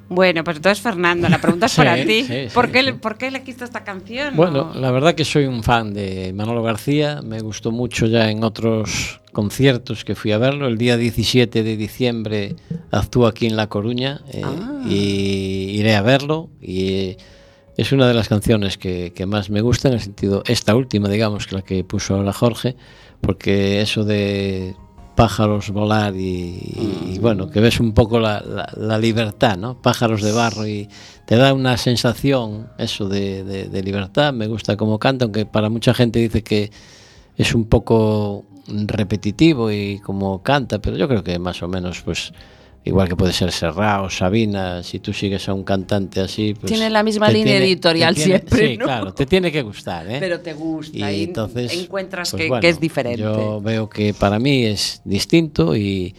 Bueno, pues entonces Fernando, la pregunta es Sí, para ti. sí, ¿Por, qué, sí. ¿Por qué elegiste esta canción? Bueno, ¿O- la verdad que soy un fan de Manolo García, me gustó mucho ya en otros conciertos que fui a verlo. El día 17 de diciembre actúa aquí en La Coruña eh, Ah. y iré a verlo y eh, es una de las canciones que, que más me gusta en el sentido, esta última digamos, que la que puso ahora Jorge, porque eso de pájaros volar y, y- y, bueno, que ves un poco la, la- la libertad, ¿no? Pájaros de barro y te da una sensación, eso de, de- de libertad, me gusta cómo canta, aunque para mucha gente dice que es un poco repetitivo y como canta, pero yo creo que más o menos, pues, igual que puede ser Serrao, Sabina, si tú sigues a un cantante así, pues... Tiene la misma línea tiene- editorial tiene- siempre, Sí, ¿no? claro, te tiene que gustar, ¿eh? Pero te gusta Y y, entonces encuentras pues que, bueno, que es diferente. Yo veo que para mí es distinto y,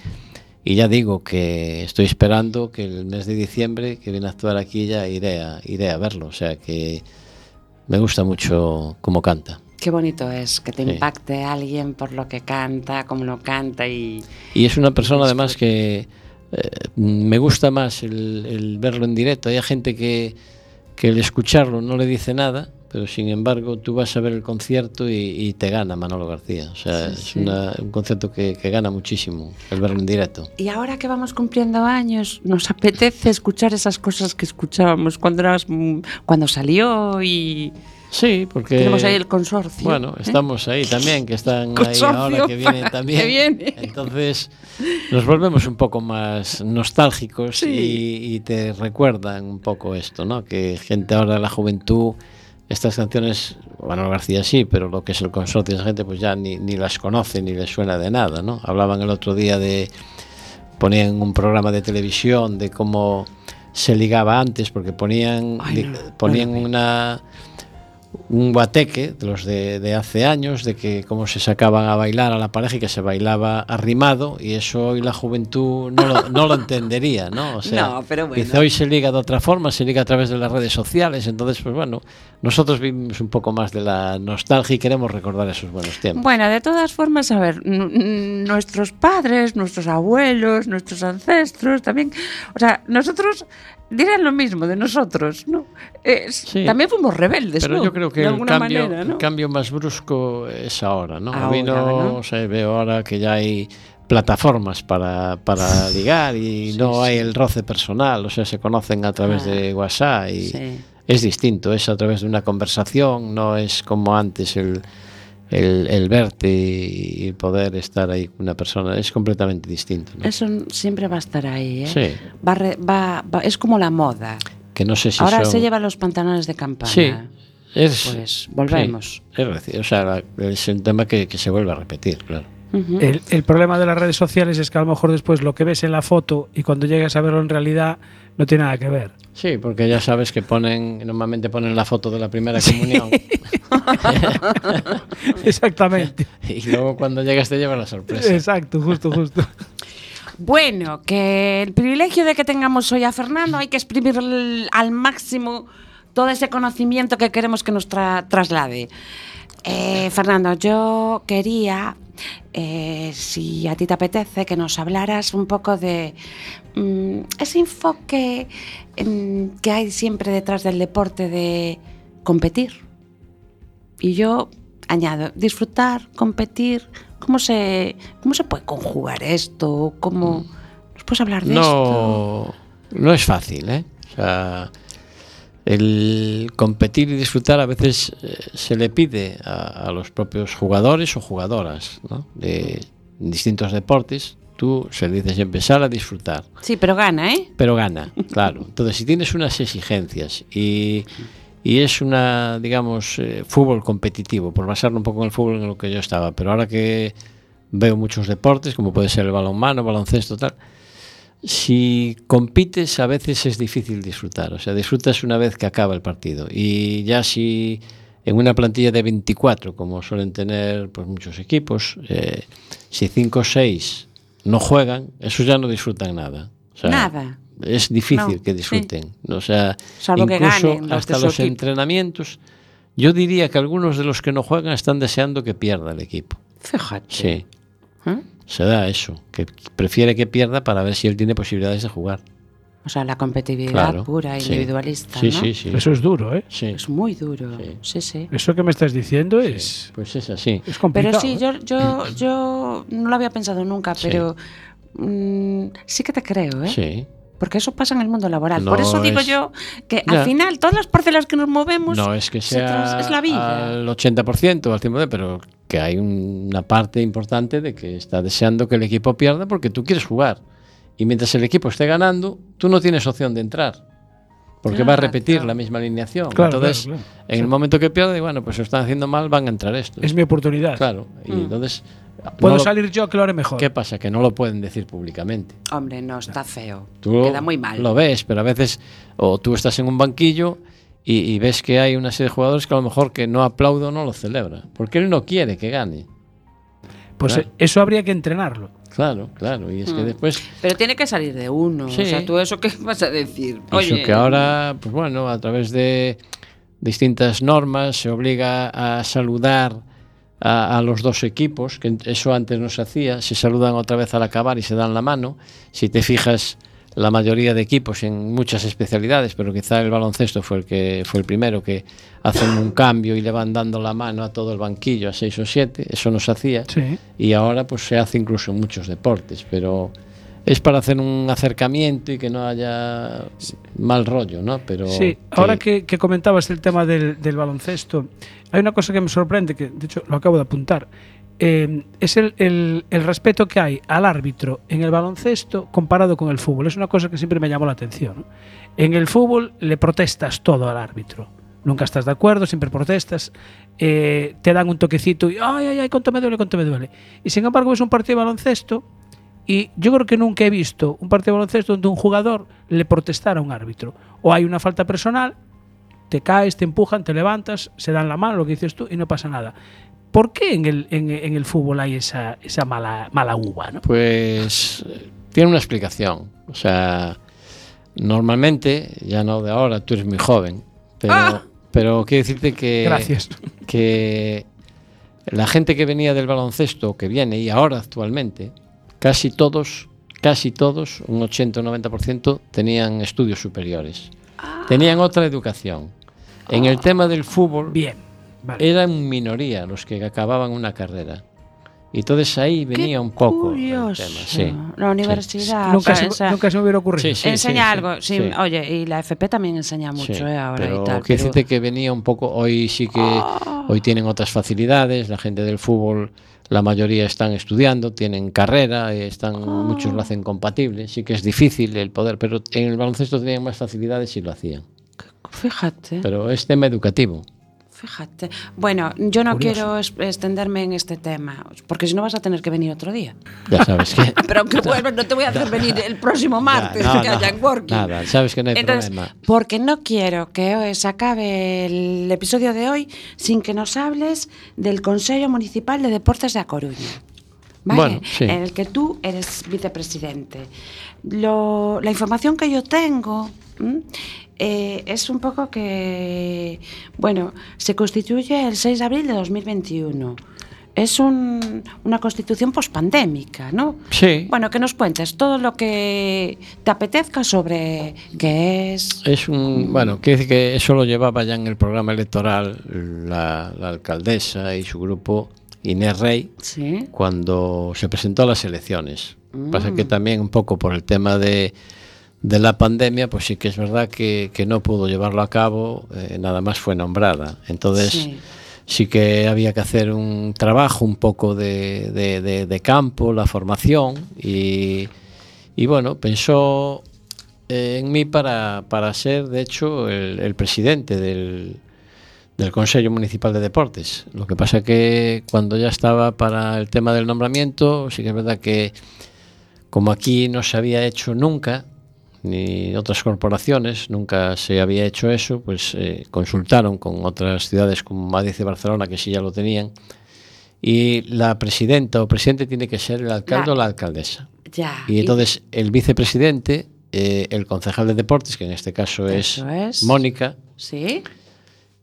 y ya digo que estoy esperando que el mes de diciembre que viene a actuar aquí ya iré a, iré a verlo. O sea que me gusta mucho cómo canta. Qué bonito es que te Sí. impacte alguien por lo que canta, cómo lo canta y... Y es una persona además que eh, me gusta más el, el verlo en directo. Hay gente que, que el escucharlo no le dice nada, pero sin embargo tú vas a ver el concierto y, y te gana Manolo García. O sea, Sí, es sí. una- un concierto que, que gana muchísimo el verlo en directo. Y ahora que vamos cumpliendo años, nos apetece escuchar esas cosas que escuchábamos cuando, eras, cuando salió y Sí, porque tenemos ahí el consorcio. Bueno, ¿eh? estamos ahí también, que están ahí ahora que vienen también. que viene. Entonces nos volvemos un poco más nostálgicos Sí. y, y te recuerdan un poco esto, ¿no? Que gente ahora de la juventud, estas canciones, bueno, García sí, pero lo que es el consorcio, esa gente pues ya ni, ni las conoce ni les suena de nada, ¿no? Hablaban el otro día de, ponían un programa de televisión de cómo se ligaba antes, porque ponían, Ay, no, ponían una un guateque de los de, de hace años, de que cómo se sacaban a bailar a la pareja y que se bailaba arrimado, y eso hoy la juventud no lo, no lo entendería, ¿no? O sea, No, pero bueno. dice, hoy se liga de otra forma, se liga a través de las redes sociales, entonces, pues bueno, nosotros vivimos un poco más de la nostalgia y queremos recordar esos buenos tiempos. Bueno, de todas formas, a ver, nuestros padres, nuestros abuelos, nuestros ancestros, también, o sea, nosotros dirán lo mismo de nosotros, ¿no? Eh, sí, también fuimos rebeldes, pero ¿no? yo creo que de el cambio, manera, ¿no? el cambio más brusco es ahora, ¿no? Ahora, mí ¿no? O sea, veo ahora que ya hay plataformas para, para ligar y sí, no sí. hay el roce personal, o sea, se conocen a través ah, de WhatsApp y es distinto, es a través de una conversación, no es como antes el el, el verte y poder estar ahí con una persona, es completamente distinto. ¿no? Eso siempre va a estar ahí, ¿eh? Sí, Va re- va- va- es como la moda. que no sé si Ahora son- se llevan los pantalones de campana. Sí, es, Pues volvemos. sí, es o sea, es un tema que, que se vuelve a repetir, claro. Ujú. El, el problema de las redes sociales es que a lo mejor después lo que ves en la foto y cuando llegas a verlo en realidad no tiene nada que ver. Sí, porque ya sabes que ponen, normalmente ponen la foto de la primera comunión Exactamente. y luego cuando llegas te lleva la sorpresa. Exacto, justo, justo. Bueno, que el privilegio de que tengamos hoy a Fernando hay que exprimir el- al máximo todo ese conocimiento que queremos que nos tra- traslade. Eh, Fernando, yo quería, eh, si a ti te apetece, que nos hablaras un poco de mm, ese enfoque mm, que hay siempre detrás del deporte de competir. Y yo añado, disfrutar, competir, ¿cómo se, cómo se puede conjugar esto? ¿Cómo nos puedes hablar de esto? No, es fácil, ¿eh? O sea, el competir y disfrutar a veces eh, se le pide a, a los propios jugadores o jugadoras ¿no? de distintos deportes. Tú se le dices empezar a disfrutar. Sí, pero gana, ¿eh? pero gana, claro. Entonces, si tienes unas exigencias y, y es una, digamos, eh, fútbol competitivo, por basarlo un poco en el fútbol en lo que yo estaba, pero ahora que veo muchos deportes, como puede ser el balonmano, baloncesto, tal, si compites a veces es difícil disfrutar, o sea, disfrutas una vez que acaba el partido y ya si en una plantilla de 24, como suelen tener pues, muchos equipos, eh, si 5 o 6 no juegan, esos ya no disfrutan nada. O sea, Nada. Es difícil No, que sí. disfruten. O sea, Salvo que incluso ganen hasta su los entrenamientos, yo diría que algunos de los que no juegan están deseando que pierda el equipo. Fíjate. Sí, ¿Eh? se da eso, que prefiere que pierda para ver si él tiene posibilidades de jugar. O sea, la competitividad Claro. pura, sí. individualista, Sí, ¿no? sí, sí. Eso es duro, ¿eh? Sí, Es muy duro. Sí. Sí, sí. Eso que me estás diciendo es, Pues es así. es complicado. Pero sí, ¿eh? yo, yo, yo no lo había pensado nunca, Sí. pero mm, sí que te creo, ¿eh? Sí. Porque eso pasa en el mundo laboral. Por eso digo es- yo que Ya. al final todas las parcelas que nos movemos No es que se sea es la vida. al 80% o al 100%, pero que hay una parte importante de que está deseando que el equipo pierda porque tú quieres jugar. Y mientras el equipo esté ganando, tú no tienes opción de entrar. Porque va a repetir claro. la misma alineación. Claro, entonces, claro, claro. en el momento que pierde, bueno, pues lo están haciendo mal, van a entrar estos. Es mi oportunidad. Claro. Y Mm. entonces. Puedo no lo- salir yo que lo haré mejor. ¿Qué pasa? Que no lo pueden decir públicamente. Hombre, no, está feo. Tú Queda muy mal. Lo ves, pero a veces o tú estás en un banquillo y, y ves que hay una serie de jugadores que a lo mejor que no aplaudo no lo celebra, porque él no quiere que gane. Pues eso habría que entrenarlo. Claro, claro, y es que mm. después... Pero tiene que salir de uno, sí. o sea, tú eso qué vas a decir. Oye. Eso que ahora, pues bueno, a través de distintas normas se obliga a saludar a, a, los dos equipos, que eso antes no se hacía, se saludan otra vez al acabar y se dan la mano. Si te fijas la mayoría de equipos en muchas especialidades, pero quizá el baloncesto fue el que fue el primero que hacen un cambio y le van dando la mano a todo el banquillo, a seis o siete, eso no se hacía. Sí. Y ahora pues se hace incluso en muchos deportes, pero es para hacer un acercamiento y que no haya mal rollo, ¿no? Pero Sí, ahora que, que comentabas el tema del, del baloncesto, hay una cosa que me sorprende, que de hecho lo acabo de apuntar, eh, es el, el- respeto que hay al árbitro en el baloncesto comparado con el fútbol. Es una cosa que siempre me llamó la atención. En el fútbol le protestas todo al árbitro. Nunca estás de acuerdo, siempre protestas, eh, te dan un toquecito y ay, ay, ay, cuánto me duele, cuánto me duele. Y sin embargo es un partido de baloncesto y yo creo que nunca he visto un partido de baloncesto donde un jugador le protestara a un árbitro. O hay una falta personal, te caes, te empujan, te levantas, se dan la mano, lo que dices tú, y no pasa nada. ¿Por qué en el, en, en el fútbol hay esa, esa mala, mala uva? ¿no? Pues tiene una explicación. O sea, normalmente, ya no de ahora, tú eres muy joven, pero, Ah. pero quiero decirte que, Gracias. que la gente que venía del baloncesto, que viene y ahora actualmente, casi todos, casi todos, un 80 o 90%, tenían estudios superiores. Tenían otra educación. En el tema del fútbol, Bien. Vale. eran minoría los que acababan una carrera. Y entonces ahí venía un poco el Curioso. tema. Sí. La universidad. nunca, o sea, se, esa- nunca se me hubiera ocurrido. Sí, sí. enseña algo. Sí, sí. Oye, y la FP también enseña mucho, Sí, ¿eh? Ahora pero y tal. quiero pero- decirte que venía un poco, hoy sí que, Ah. hoy tienen otras facilidades, la gente del fútbol, la mayoría están estudiando, tienen carrera, eh, están, Ah. muchos lo hacen compatible, sí que es difícil el poder, pero en el baloncesto tenían más facilidades y lo hacían. Fíjate. Pero es tema educativo. Fíjate. Bueno, yo no Curioso. quiero extenderme en este tema, porque si no vas a tener que venir otro día. Ya sabes que. Pero que vuelvas, no te voy a hacer venir el próximo martes, no, que no, haya working. nada, sabes que no hay Entonces, problema. Porque no quiero que hoy se acabe el episodio de hoy sin que nos hables del Consejo Municipal de Deportes de A Coruña. ¿Vale? Bueno, sí. En el que tú eres vicepresidente. Lo- la información que yo tengo eh, es un poco que, bueno, se constituye el 6 de abril de 2021. Es un- una constitución pospandémica, ¿no? Sí. Bueno, que nos cuentes todo lo que te apetezca sobre qué es. Es un. Bueno, quiere decir que eso lo llevaba ya en el programa electoral la, la alcaldesa y su grupo, Inés Rey, Sí. cuando se presentó a las elecciones. Pasa que también un poco por el tema de, de la pandemia, pues sí que es verdad que, que no pudo llevarlo a cabo, eh, nada más fue nombrada. Entonces Sí. sí. que había que hacer un trabajo un poco de, de- de- de campo, la formación, y, y bueno, pensó eh, en mí para, para ser, de hecho, el, el presidente del, del Consejo Municipal de Deportes. Lo que pasa que cuando ya estaba para el tema del nombramiento, sí que es verdad que como aquí no se había hecho nunca, ni otras corporaciones, nunca se había hecho eso, pues eh, consultaron con otras ciudades como Madrid y Barcelona, que sí ya lo tenían, y la presidenta o presidente tiene que ser el alcalde La- o la alcaldesa. Ya. Y entonces el vicepresidente, eh, el concejal de deportes, que en este caso es, es. Mónica, Sí.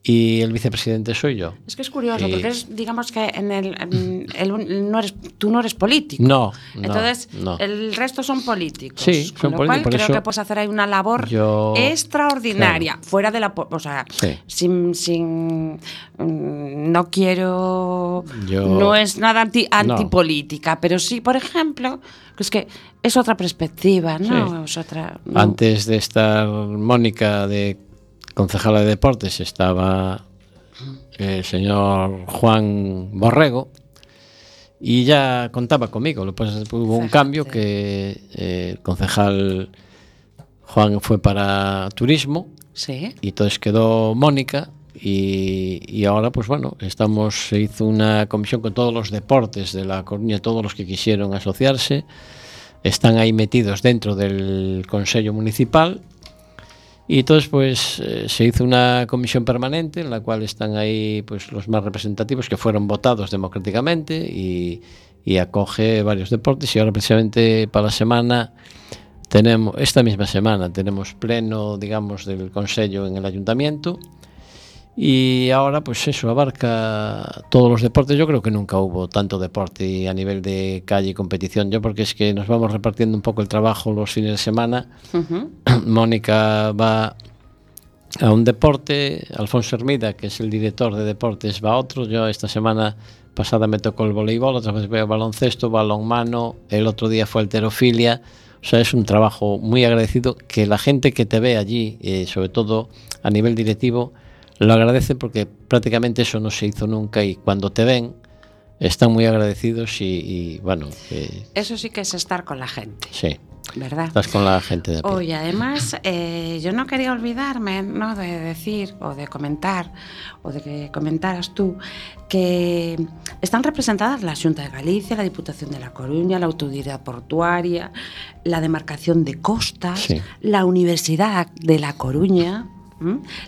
Y el vicepresidente soy yo. Es que es curioso, Y- porque es, digamos que en el, en el no eres, tú no eres político. No, no, Entonces, no. el resto son políticos. Sí, con son lo políticos, cual creo eso que puedes hacer ahí una labor yo- extraordinaria, fuera de la... O sea, Sí. sin... sin mm, no quiero... Yo- no es nada anti, No. antipolítica, pero sí, por ejemplo, es que es otra perspectiva, ¿no? Sí. Es otra... no. Antes de estar Mónica de concejala de deportes estaba el señor Juan Borrego y ya contaba conmigo. Lo que pasa es que hubo un cambio que eh, el concejal Juan fue para turismo ¿Sí? y entonces quedó Mónica y, y, ahora pues bueno, estamos, se hizo una comisión con todos los deportes de La Coruña, todos los que quisieron asociarse, están ahí metidos dentro del Consejo Municipal Y entonces, pues, eh, se hizo una comisión permanente en la cual están ahí pues, los más representativos que fueron votados democráticamente y, y acoge varios deportes. Y ahora, precisamente, para la semana, tenemos, esta misma semana, tenemos pleno, digamos, del Consejo en el Ayuntamiento y ahora pues eso abarca todos los deportes yo creo que nunca hubo tanto deporte a nivel de calle y competición yo porque es que nos vamos repartiendo un poco el trabajo los fines de semana Ujú. Mónica va a un deporte, Alfonso Hermida, que es el director de deportes, va a otro. Yo esta semana pasada me tocó el voleibol, otra vez veo baloncesto, balonmano, el otro día fue alterofilia. O sea, es un trabajo muy agradecido que la gente que te ve allí, eh, sobre todo a nivel directivo, lo agradece porque prácticamente eso no se hizo nunca y cuando te ven están muy agradecidos y, y, bueno, Eso sí que es estar con la gente, sí, ¿verdad? estás con la gente de. Oye, además, eh, yo no quería olvidarme ¿no? de decir o de comentar, o de que comentaras tú, que están representadas la Junta de Galicia, la Diputación de La Coruña, la Autoridad Portuaria, la Demarcación de Costas, Sí. la Universidad de La Coruña,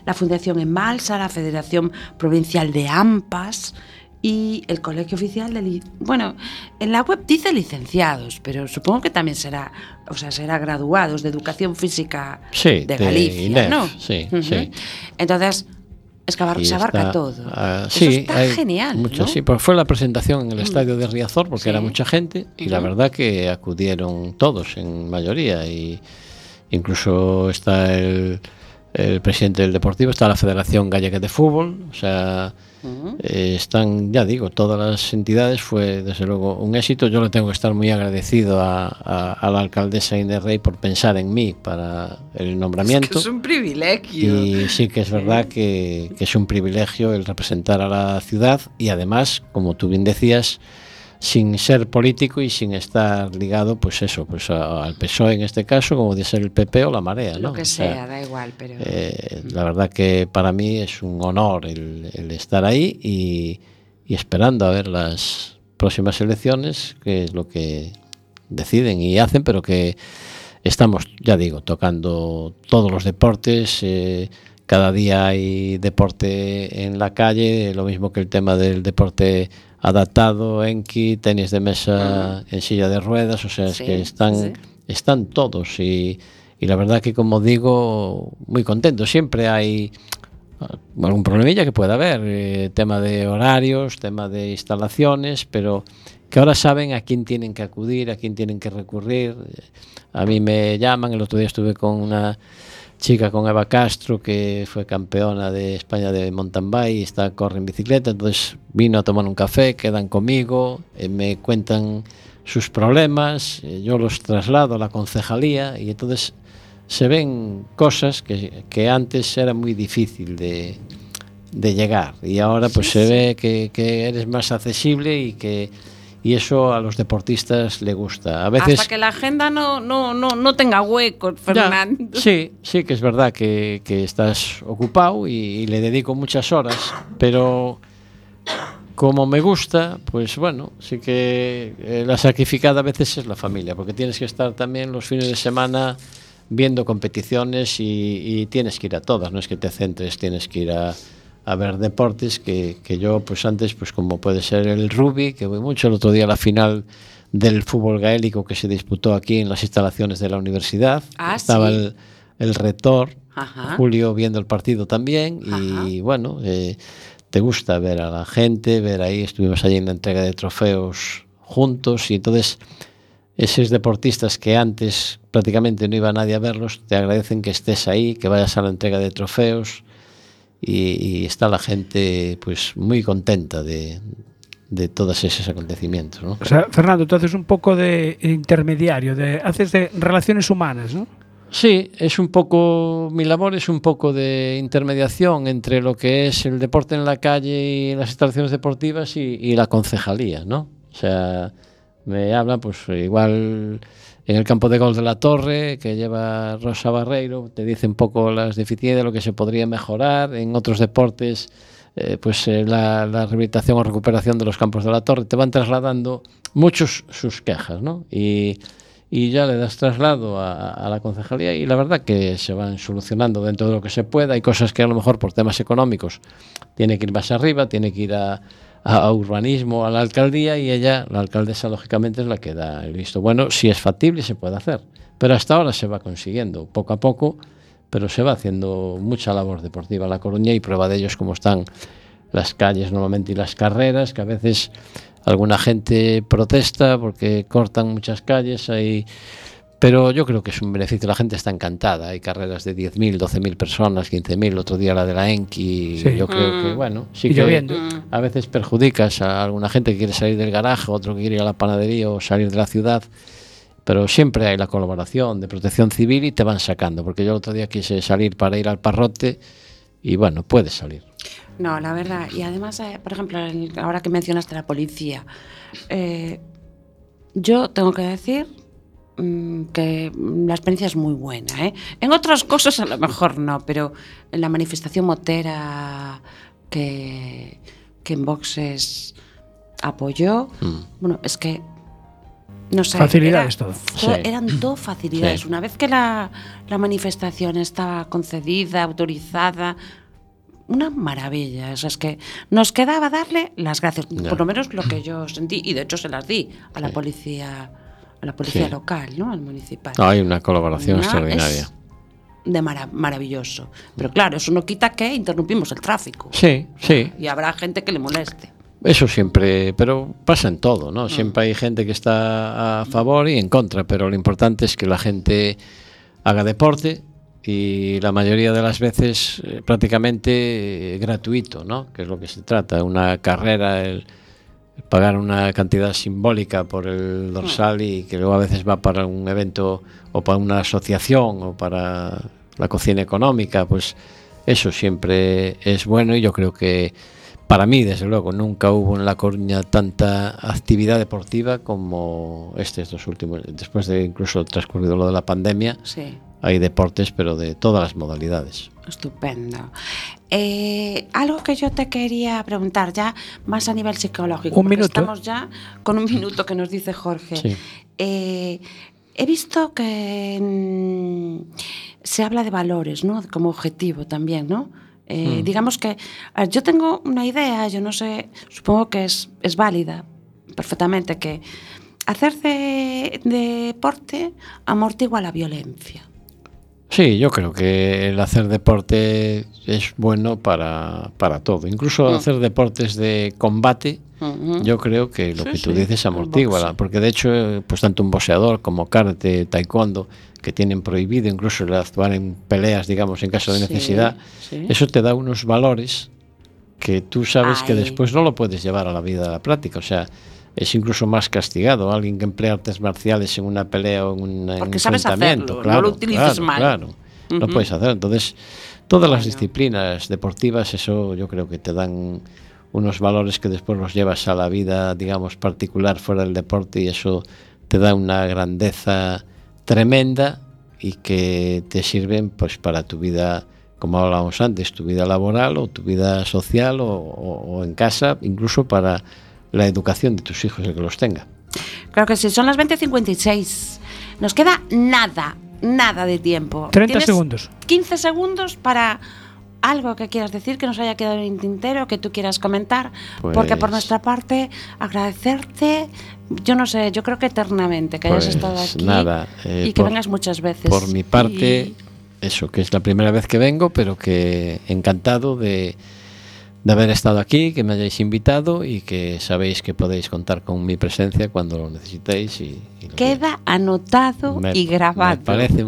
la Fundación en Malsa, la Federación Provincial de AMPAS y el Colegio Oficial de... Bueno, en la web dice licenciados, pero supongo que también será, o sea, será graduados de Educación Física Sí, de de Galicia, INEF, ¿no? sí, Ujú. sí. Entonces, es que abar- Y se abarca está, todo. ah, Eso sí, está genial, mucho- ¿no? Mm. Sí, pues fue la presentación en el estadio de Riazor porque Sí. era mucha gente y la verdad que acudieron todos en mayoría y incluso está el, el presidente del Deportivo, está la Federación Gallega de Fútbol, o sea, eh, están, ya digo, todas las entidades, fue desde luego un éxito. Yo le tengo que estar muy agradecido a, a- a la alcaldesa Inés Rey por pensar en mí para el nombramiento. Es un privilegio. Y sí que es verdad que, que es un privilegio el representar a la ciudad y además, como tú bien decías, sin ser político y sin estar ligado, pues eso, pues a- al PSOE en este caso, como de ser el PP o la Marea, ¿no? Lo que O sea, sea, da igual, pero... eh, la verdad que para mí es un honor el, el estar ahí y, y esperando a ver las próximas elecciones, que es lo que deciden y hacen, pero que estamos, ya digo, tocando todos los deportes. eh, cada día hay deporte en la calle, lo mismo que el tema del deporte adaptado, enki, tenis de mesa en silla de ruedas, o sea, es que están, sí. están todos y, y la verdad que como digo, muy contento. Siempre hay ah, algún problemilla que pueda haber, eh, tema de horarios, tema de instalaciones, pero que ahora saben a quién tienen que acudir, a quién tienen que recurrir. A mí me llaman, el otro día estuve con una chica con Eva Castro, que fue campeona de España de mountain bike, está, corre en bicicleta, entonces vino a tomar un café, quedan conmigo, eh, me cuentan sus problemas, eh, yo los traslado a la concejalía y entonces se ven cosas que, que antes era muy difícil de, de llegar y ahora pues sí, se sí. ve que, que eres más accesible y que y eso a los deportistas le gusta. A veces Hasta que la agenda no, no, no, no tenga huecos, ya, Fernando. sí, sí que es verdad que, que estás ocupado y, y le dedico muchas horas, pero como me gusta, pues bueno, sí que eh, la sacrificada a veces es la familia, porque tienes que estar también los fines de semana viendo competiciones y, y tienes que ir a todas, no es que te centres, tienes que ir a, a ver deportes que, que yo pues antes, pues como puede ser el rugby, que voy mucho, el otro día la final del fútbol gaélico que se disputó aquí en las instalaciones de la universidad, Ah, estaba sí. el, el rector, Ajá. Julio viendo el partido también y bueno, eh, te gusta ver a la gente, ver ahí, estuvimos allí en la entrega de trofeos juntos y entonces esos deportistas que antes prácticamente no iba nadie a verlos, te agradecen que estés ahí, que vayas a la entrega de trofeos y, y está la gente pues muy contenta de, de todos esos acontecimientos. ¿no? O sea, Fernando, tú haces un poco de intermediario, de, haces de relaciones humanas, ¿no? Sí, es un poco, mi labor es un poco de intermediación entre lo que es el deporte en la calle y las instalaciones deportivas y, y la concejalía, ¿no? O sea, me hablan pues igual en el campo de gol de la Torre, que lleva Rosa Barreiro, te dice un poco las deficiencias, lo que se podría mejorar, en otros deportes, eh, pues eh, la, rehabilitación o recuperación de los campos de la Torre, te van trasladando muchos sus quejas, ¿no? Y, y ya le das traslado a, a la concejalía y la verdad que se van solucionando dentro de lo que se pueda. Hay cosas que a lo mejor por temas económicos tiene que ir más arriba, tiene que ir a, a- urbanismo, a la alcaldía y ella, la alcaldesa, lógicamente es la que da el visto bueno. Si es factible, se puede hacer. Pero hasta ahora se va consiguiendo, poco a poco, pero se va haciendo mucha labor deportiva en La Coruña y prueba de ello es cómo están las calles normalmente y las carreras, que a veces alguna gente protesta porque cortan muchas calles, hay... pero yo creo que es un beneficio, la gente está encantada, hay carreras de 10.000, 12.000 personas, 15.000, otro día la de la Enki, Sí. yo creo que Mm. bueno, sí Y que lloviendo. a veces perjudicas a alguna gente que quiere salir del garaje, otro que quiere ir a la panadería o salir de la ciudad, pero siempre hay la colaboración de protección civil y te van sacando, porque yo el otro día quise salir para ir al parrote y bueno, puedes salir. No, la verdad. Y además, eh, por ejemplo, ahora que mencionaste la policía, eh, yo tengo que decir mm, que la experiencia es muy buena. ¿eh? En otras cosas a lo mejor no, pero en la manifestación motera que, que en Boxes apoyó, Mm. bueno, es que no sé. Facilidades era- todo. todo- Sí. Eran todo facilidades. Sí. Una vez que la, la manifestación estaba concedida, autorizada, una maravilla. O sea, es que nos quedaba darle las gracias, Ya. por lo menos lo que yo sentí, y de hecho se las di a la Sí. policía, a la policía Sí. local, ¿no? Al municipal. No, hay una colaboración Una extraordinaria. es de mara- maravilloso. Pero claro, eso no quita que interrumpimos el tráfico. Sí, sí, Y habrá gente que le moleste. eso siempre, pero pasa en todo, ¿no? Siempre hay gente que está a favor y en contra, pero lo importante es que la gente haga deporte y la mayoría de las veces eh, prácticamente eh, gratuito, ¿no? Que es lo que se trata, una carrera, el pagar una cantidad simbólica por el dorsal y que luego a veces va para un evento o para una asociación o para la cocina económica, pues eso siempre es bueno y yo creo que para mí, desde luego, nunca hubo en La Coruña tanta actividad deportiva como estos dos últimos. Después de incluso transcurrido lo de la pandemia, Sí. Hay deportes, pero de todas las modalidades. Estupendo. Eh, algo que yo te quería preguntar ya más a nivel psicológico. Un porque minuto. Estamos ya con un minuto que nos dice Jorge. Sí. Eh, he visto que mm, se habla de valores, ¿no? Como objetivo también, ¿no? Eh, Digamos que yo tengo una idea, yo no sé, supongo que es, es válida perfectamente, que hacer de, de deporte amortigua la violencia. Sí, yo creo que el hacer deporte es bueno para, para todo. Incluso Mm. hacer deportes de combate, yo creo que lo Sí, que tú sí, dices amortigua, porque de hecho, pues tanto un boxeador como karate, taekwondo, que tienen prohibido incluso el actuar en peleas, digamos, en caso de necesidad, sí. eso te da unos valores que tú sabes que después no lo puedes llevar a la vida, a la práctica. O sea, es incluso más castigado alguien que emplea artes marciales en una pelea o en, en Porque un sabes no lo utilices claro, mal. Claro, no Ujú. puedes hacerlo. Entonces, todas las disciplinas deportivas, eso yo creo que te dan unos valores que después los llevas a la vida, digamos, particular fuera del deporte y eso te da una grandeza tremenda y que te sirven pues para tu vida, como hablábamos antes, tu vida laboral o tu vida social o, o- o en casa, incluso para la educación de tus hijos, el que los tenga. Creo que sí, son las 20.56. Nos queda nada, nada de tiempo. 30 Tienes segundos. 15 segundos para algo que quieras decir, que nos haya quedado en el tintero, que tú quieras comentar. Porque por Pues- nuestra parte, agradecerte, yo no sé, yo creo que eternamente que hayas Pues estado aquí nada, eh, y que por- vengas muchas veces. Por mi parte, Y- eso, que es la primera vez que vengo, pero que encantado de, de haber estado aquí, que me hayáis invitado y que sabéis que podéis contar con mi presencia cuando lo necesitéis. Y, y lo que- queda anotado me- y grabado. Me parece